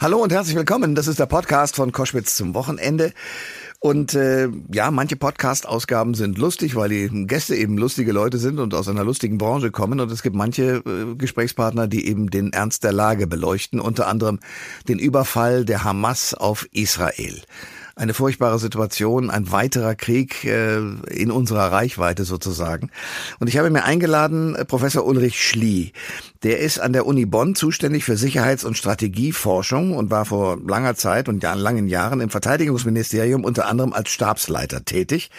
Hallo und herzlich willkommen. Das ist der Podcast von Koschwitz zum Wochenende. Und äh, ja, manche Podcast-Ausgaben sind lustig, weil die Gäste eben lustige Leute sind und aus einer lustigen Branche kommen. Und es gibt manche äh, Gesprächspartner, die eben den Ernst der Lage beleuchten, unter anderem den Überfall der Hamas auf Israel eine furchtbare Situation, ein weiterer Krieg äh, in unserer Reichweite sozusagen. Und ich habe mir eingeladen, äh, Professor Ulrich Schlie. Der ist an der Uni Bonn zuständig für Sicherheits- und Strategieforschung und war vor langer Zeit und langen Jahren im Verteidigungsministerium unter anderem als Stabsleiter tätig.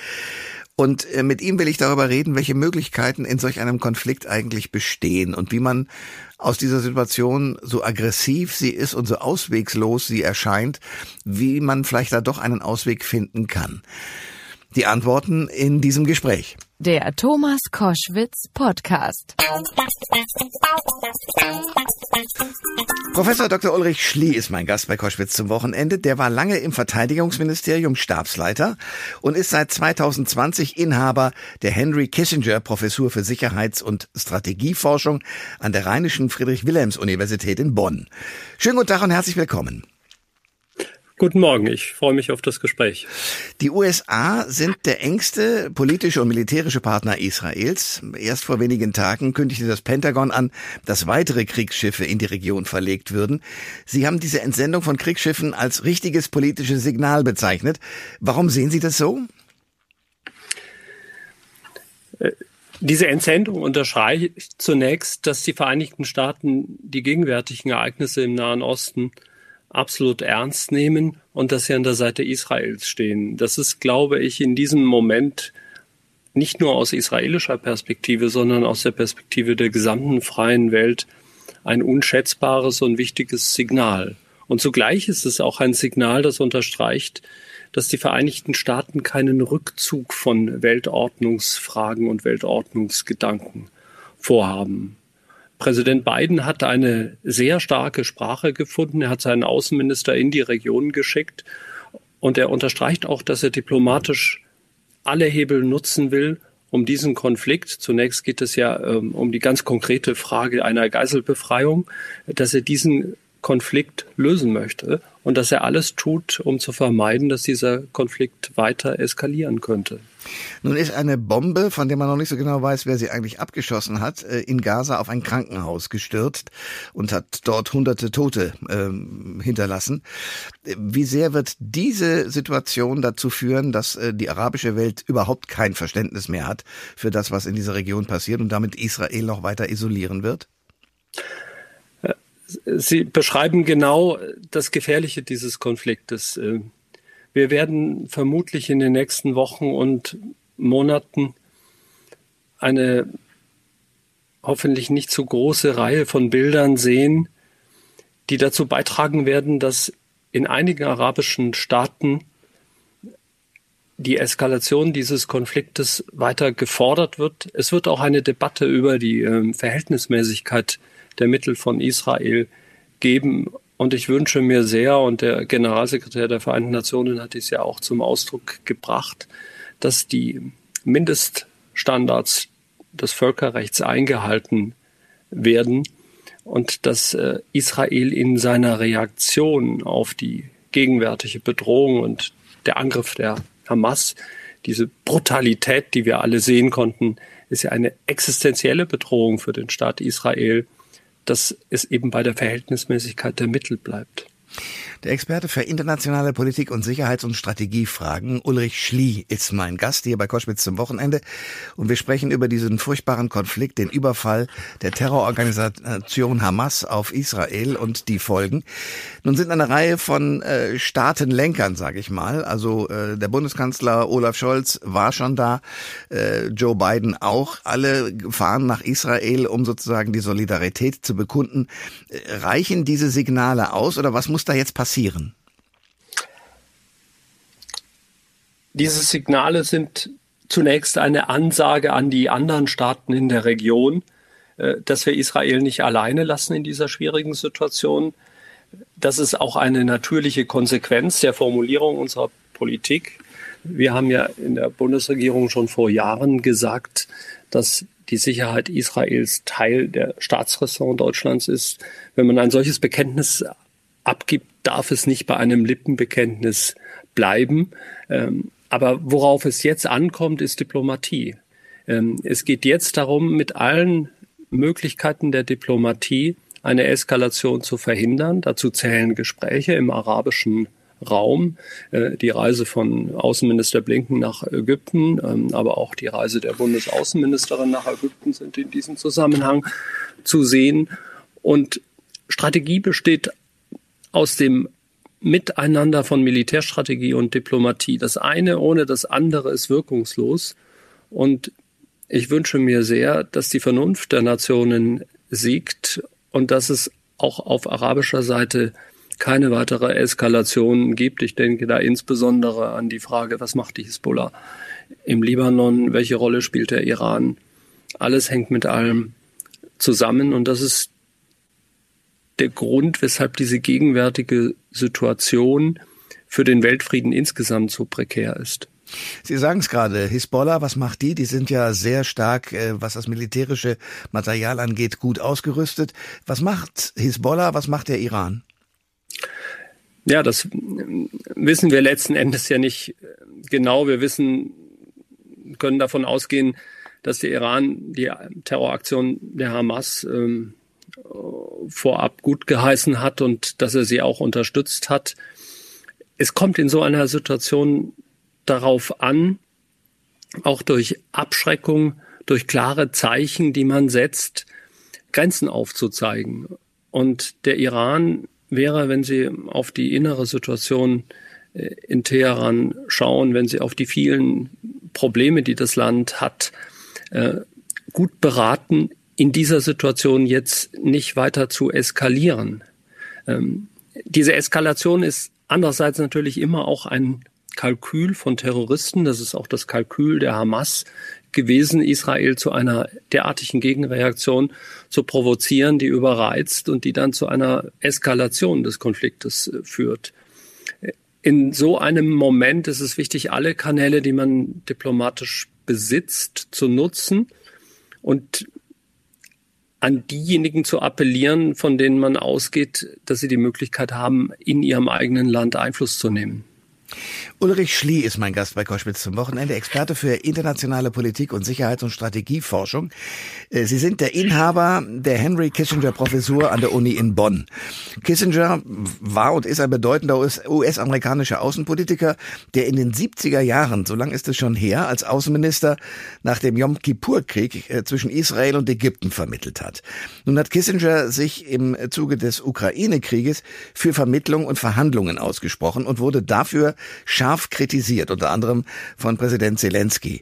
Und äh, mit ihm will ich darüber reden, welche Möglichkeiten in solch einem Konflikt eigentlich bestehen und wie man aus dieser Situation, so aggressiv sie ist und so auswegslos sie erscheint, wie man vielleicht da doch einen Ausweg finden kann. Die Antworten in diesem Gespräch. Der Thomas Koschwitz Podcast. Professor Dr. Ulrich Schlie ist mein Gast bei Koschwitz zum Wochenende. Der war lange im Verteidigungsministerium Stabsleiter und ist seit 2020 Inhaber der Henry Kissinger Professur für Sicherheits- und Strategieforschung an der Rheinischen Friedrich-Wilhelms-Universität in Bonn. Schönen guten Tag und herzlich willkommen. Guten Morgen, ich freue mich auf das Gespräch. Die USA sind der engste politische und militärische Partner Israels. Erst vor wenigen Tagen kündigte das Pentagon an, dass weitere Kriegsschiffe in die Region verlegt würden. Sie haben diese Entsendung von Kriegsschiffen als richtiges politisches Signal bezeichnet. Warum sehen Sie das so? Äh, diese Entsendung unterstreicht zunächst, dass die Vereinigten Staaten die gegenwärtigen Ereignisse im Nahen Osten absolut ernst nehmen und dass sie an der Seite Israels stehen. Das ist, glaube ich, in diesem Moment nicht nur aus israelischer Perspektive, sondern aus der Perspektive der gesamten freien Welt ein unschätzbares und wichtiges Signal. Und zugleich ist es auch ein Signal, das unterstreicht, dass die Vereinigten Staaten keinen Rückzug von Weltordnungsfragen und Weltordnungsgedanken vorhaben. Präsident Biden hat eine sehr starke Sprache gefunden. Er hat seinen Außenminister in die Region geschickt und er unterstreicht auch, dass er diplomatisch alle Hebel nutzen will, um diesen Konflikt, zunächst geht es ja ähm, um die ganz konkrete Frage einer Geiselbefreiung, dass er diesen Konflikt lösen möchte und dass er alles tut, um zu vermeiden, dass dieser Konflikt weiter eskalieren könnte. Nun ist eine Bombe, von der man noch nicht so genau weiß, wer sie eigentlich abgeschossen hat, äh, in Gaza auf ein Krankenhaus gestürzt und hat dort hunderte Tote äh, hinterlassen. Wie sehr wird diese Situation dazu führen, dass äh, die arabische Welt überhaupt kein Verständnis mehr hat für das, was in dieser Region passiert und damit Israel noch weiter isolieren wird? Sie beschreiben genau das Gefährliche dieses Konfliktes. Äh, wir werden vermutlich in den nächsten Wochen und Monaten eine hoffentlich nicht zu große Reihe von Bildern sehen, die dazu beitragen werden, dass in einigen arabischen Staaten die Eskalation dieses Konfliktes weiter gefordert wird. Es wird auch eine Debatte über die äh, Verhältnismäßigkeit der Mittel von Israel geben. Und ich wünsche mir sehr, und der Generalsekretär der Vereinten Nationen hat dies ja auch zum Ausdruck gebracht, dass die Mindeststandards des Völkerrechts eingehalten werden und dass äh, Israel in seiner Reaktion auf die gegenwärtige Bedrohung und der Angriff der Hamas, diese Brutalität, die wir alle sehen konnten, ist ja eine existenzielle Bedrohung für den Staat Israel dass es eben bei der Verhältnismäßigkeit der Mittel bleibt. Der Experte für internationale Politik und Sicherheits- und Strategiefragen, Ulrich Schlie, ist mein Gast hier bei Koschwitz zum Wochenende. Und wir sprechen über diesen furchtbaren Konflikt, den Überfall der Terrororganisation Hamas auf Israel und die Folgen. Nun sind eine Reihe von äh, Staatenlenkern, sage ich mal. Also äh, der Bundeskanzler Olaf Scholz war schon da, äh, Joe Biden auch. Alle fahren nach Israel, um sozusagen die Solidarität zu bekunden. Äh, reichen diese Signale aus oder was muss da jetzt passieren? passieren? Diese Signale sind zunächst eine Ansage an die anderen Staaten in der Region, äh, dass wir Israel nicht alleine lassen in dieser schwierigen Situation. Das ist auch eine natürliche Konsequenz der Formulierung unserer Politik. Wir haben ja in der Bundesregierung schon vor Jahren gesagt, dass die Sicherheit Israels Teil der Staatsräson Deutschlands ist. Wenn man ein solches Bekenntnis abgibt, darf es nicht bei einem Lippenbekenntnis bleiben. Ähm, aber worauf es jetzt ankommt, ist Diplomatie. Ähm, es geht jetzt darum, mit allen Möglichkeiten der Diplomatie eine Eskalation zu verhindern. Dazu zählen Gespräche im arabischen Raum, äh, die Reise von Außenminister Blinken nach Ägypten, ähm, aber auch die Reise der Bundesaußenministerin nach Ägypten sind in diesem Zusammenhang zu sehen. Und Strategie besteht aus dem Miteinander von Militärstrategie und Diplomatie. Das eine ohne das andere ist wirkungslos. Und ich wünsche mir sehr, dass die Vernunft der Nationen siegt und dass es auch auf arabischer Seite keine weitere Eskalation gibt. Ich denke da insbesondere an die Frage, was macht die Hisbollah im Libanon, welche Rolle spielt der Iran. Alles hängt mit allem zusammen und das ist der Grund, weshalb diese gegenwärtige Situation für den Weltfrieden insgesamt so prekär ist. Sie sagen es gerade, Hisbollah, was macht die? Die sind ja sehr stark, äh, was das militärische Material angeht, gut ausgerüstet. Was macht Hisbollah, was macht der Iran? Ja, das wissen wir letzten Endes ja nicht genau. Wir wissen, können davon ausgehen, dass der Iran die Terroraktion der Hamas ähm, vorab gut geheißen hat und dass er sie auch unterstützt hat. Es kommt in so einer Situation darauf an, auch durch Abschreckung, durch klare Zeichen, die man setzt, Grenzen aufzuzeigen. Und der Iran wäre, wenn Sie auf die innere Situation äh, in Teheran schauen, wenn Sie auf die vielen Probleme, die das Land hat, äh, gut beraten, in dieser Situation jetzt nicht weiter zu eskalieren. Ähm, diese Eskalation ist andererseits natürlich immer auch ein Kalkül von Terroristen. Das ist auch das Kalkül der Hamas gewesen, Israel zu einer derartigen Gegenreaktion zu provozieren, die überreizt und die dann zu einer Eskalation des Konfliktes äh, führt. In so einem Moment ist es wichtig, alle Kanäle, die man diplomatisch besitzt, zu nutzen und an diejenigen zu appellieren, von denen man ausgeht, dass sie die Möglichkeit haben, in ihrem eigenen Land Einfluss zu nehmen. Ulrich Schlie ist mein Gast bei Koschwitz zum Wochenende, Experte für internationale Politik und Sicherheits- und Strategieforschung. Äh, Sie sind der Inhaber der Henry Kissinger Professur an der Uni in Bonn. Kissinger war und ist ein bedeutender US-amerikanischer Außenpolitiker, der in den 70er Jahren, so lange ist es schon her, als Außenminister nach dem Yom Kippur-Krieg äh, zwischen Israel und Ägypten vermittelt hat. Nun hat Kissinger sich im Zuge des Ukraine-Krieges für Vermittlung und Verhandlungen ausgesprochen und wurde dafür kritisiert, unter anderem von Präsident Zelensky.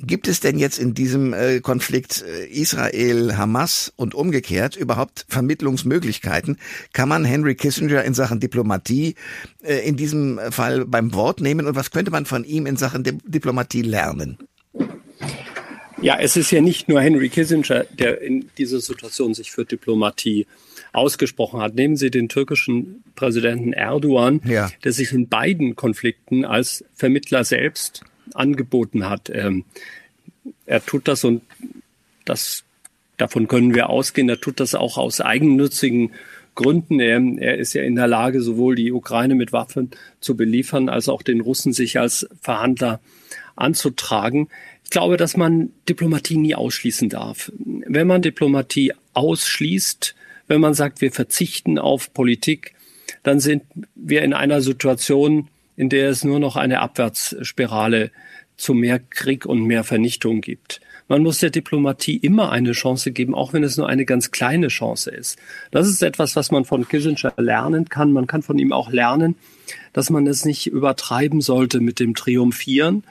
Gibt es denn jetzt in diesem äh, Konflikt äh, Israel-Hamas und umgekehrt überhaupt Vermittlungsmöglichkeiten? Kann man Henry Kissinger in Sachen Diplomatie äh, in diesem Fall beim Wort nehmen und was könnte man von ihm in Sachen Diplomatie lernen? Ja, es ist ja nicht nur Henry Kissinger, der in dieser Situation sich für Diplomatie ausgesprochen hat. Nehmen Sie den türkischen Präsidenten Erdogan, ja. der sich in beiden Konflikten als Vermittler selbst angeboten hat. Ähm, er tut das und das, davon können wir ausgehen, er tut das auch aus eigennützigen Gründen. Er, er ist ja in der Lage, sowohl die Ukraine mit Waffen zu beliefern, als auch den Russen sich als Verhandler anzutragen. Ich glaube, dass man Diplomatie nie ausschließen darf. Wenn man Diplomatie ausschließt, wenn man sagt, wir verzichten auf Politik, dann sind wir in einer Situation, in der es nur noch eine Abwärtsspirale zu mehr Krieg und mehr Vernichtung gibt. Man muss der Diplomatie immer eine Chance geben, auch wenn es nur eine ganz kleine Chance ist. Das ist etwas, was man von Kissinger lernen kann. Man kann von ihm auch lernen, dass man es nicht übertreiben sollte mit dem Triumphieren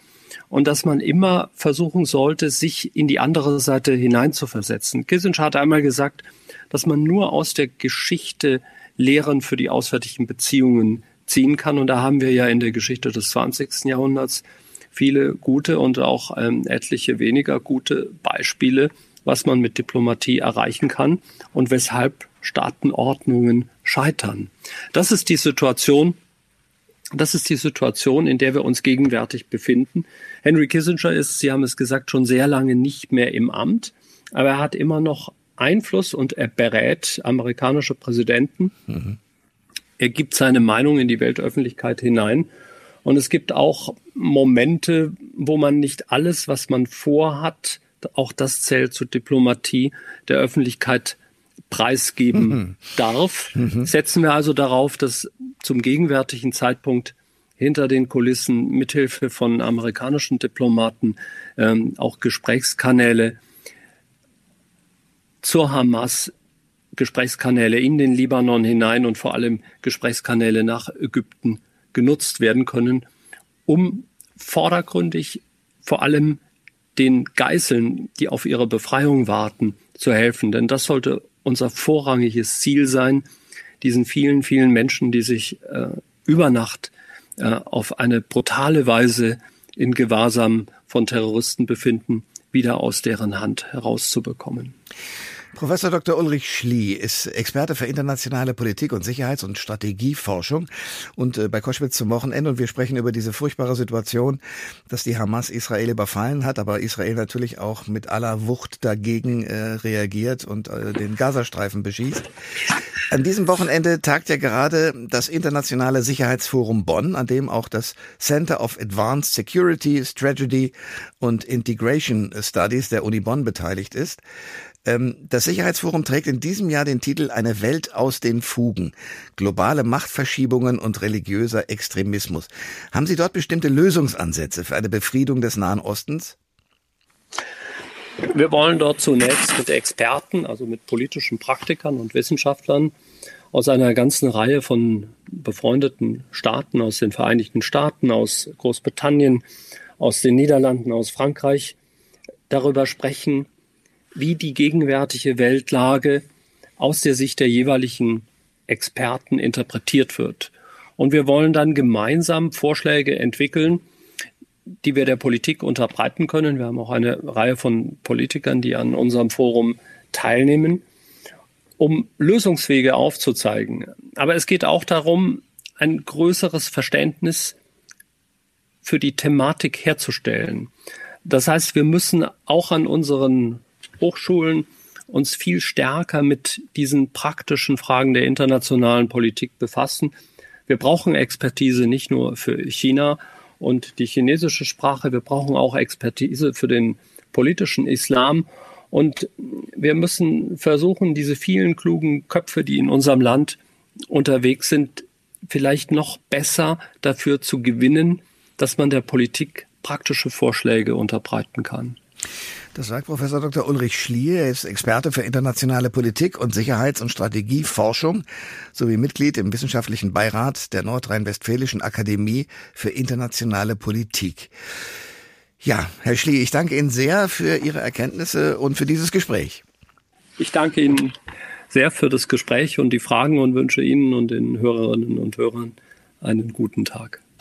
und dass man immer versuchen sollte, sich in die andere Seite hineinzuversetzen. Kissinger hat einmal gesagt, dass man nur aus der Geschichte Lehren für die auswärtigen Beziehungen ziehen kann. Und da haben wir ja in der Geschichte des 20. Jahrhunderts viele gute und auch ähm, etliche weniger gute Beispiele, was man mit Diplomatie erreichen kann und weshalb Staatenordnungen scheitern. Das ist die Situation, das ist die Situation, in der wir uns gegenwärtig befinden. Henry Kissinger ist, Sie haben es gesagt, schon sehr lange nicht mehr im Amt, aber er hat immer noch Einfluss und er berät amerikanische Präsidenten. Mhm. Er gibt seine Meinung in die Weltöffentlichkeit hinein. Und es gibt auch Momente, wo man nicht alles, was man vorhat, auch das zählt zur Diplomatie der Öffentlichkeit preisgeben mhm. darf. Mhm. Setzen wir also darauf, dass zum gegenwärtigen Zeitpunkt hinter den Kulissen mithilfe von amerikanischen Diplomaten ähm, auch Gesprächskanäle zur Hamas, Gesprächskanäle in den Libanon hinein und vor allem Gesprächskanäle nach Ägypten genutzt werden können, um vordergründig vor allem den Geißeln, die auf ihre Befreiung warten, zu helfen. Denn das sollte unser vorrangiges Ziel sein, diesen vielen, vielen Menschen, die sich äh, über Nacht äh, auf eine brutale Weise in Gewahrsam von Terroristen befinden, wieder aus deren Hand herauszubekommen. Professor Dr. Ulrich Schlie ist Experte für internationale Politik und Sicherheits- und Strategieforschung und äh, bei Koschwitz zum Wochenende und wir sprechen über diese furchtbare Situation, dass die Hamas Israel überfallen hat, aber Israel natürlich auch mit aller Wucht dagegen äh, reagiert und äh, den Gazastreifen beschießt. An diesem Wochenende tagt ja gerade das Internationale Sicherheitsforum Bonn, an dem auch das Center of Advanced Security, Strategy und Integration Studies der Uni Bonn beteiligt ist. Ähm, das Sicherheitsforum trägt in diesem Jahr den Titel Eine Welt aus den Fugen. Globale Machtverschiebungen und religiöser Extremismus. Haben Sie dort bestimmte Lösungsansätze für eine Befriedung des Nahen Ostens? Wir wollen dort zunächst mit Experten, also mit politischen Praktikern und Wissenschaftlern aus einer ganzen Reihe von befreundeten Staaten, aus den Vereinigten Staaten, aus Großbritannien, aus den Niederlanden, aus Frankreich, darüber sprechen, wie die gegenwärtige Weltlage aus der Sicht der jeweiligen Experten interpretiert wird. Und wir wollen dann gemeinsam Vorschläge entwickeln, die wir der Politik unterbreiten können. Wir haben auch eine Reihe von Politikern, die an unserem Forum teilnehmen, um Lösungswege aufzuzeigen. Aber es geht auch darum, ein größeres Verständnis für die Thematik herzustellen. Das heißt, wir müssen auch an unseren Hochschulen uns viel stärker mit diesen praktischen Fragen der internationalen Politik befassen. Wir brauchen Expertise nicht nur für China und die chinesische Sprache, wir brauchen auch Expertise für den politischen Islam. Und wir müssen versuchen, diese vielen klugen Köpfe, die in unserem Land unterwegs sind, vielleicht noch besser dafür zu gewinnen, dass man der Politik praktische Vorschläge unterbreiten kann. Das sagt Professor Dr. Ulrich Schlier. Er ist Experte für internationale Politik und Sicherheits- und Strategieforschung sowie Mitglied im wissenschaftlichen Beirat der Nordrhein-Westfälischen Akademie für internationale Politik. Ja, Herr Schlie, ich danke Ihnen sehr für Ihre Erkenntnisse und für dieses Gespräch. Ich danke Ihnen sehr für das Gespräch und die Fragen und wünsche Ihnen und den Hörerinnen und Hörern einen guten Tag.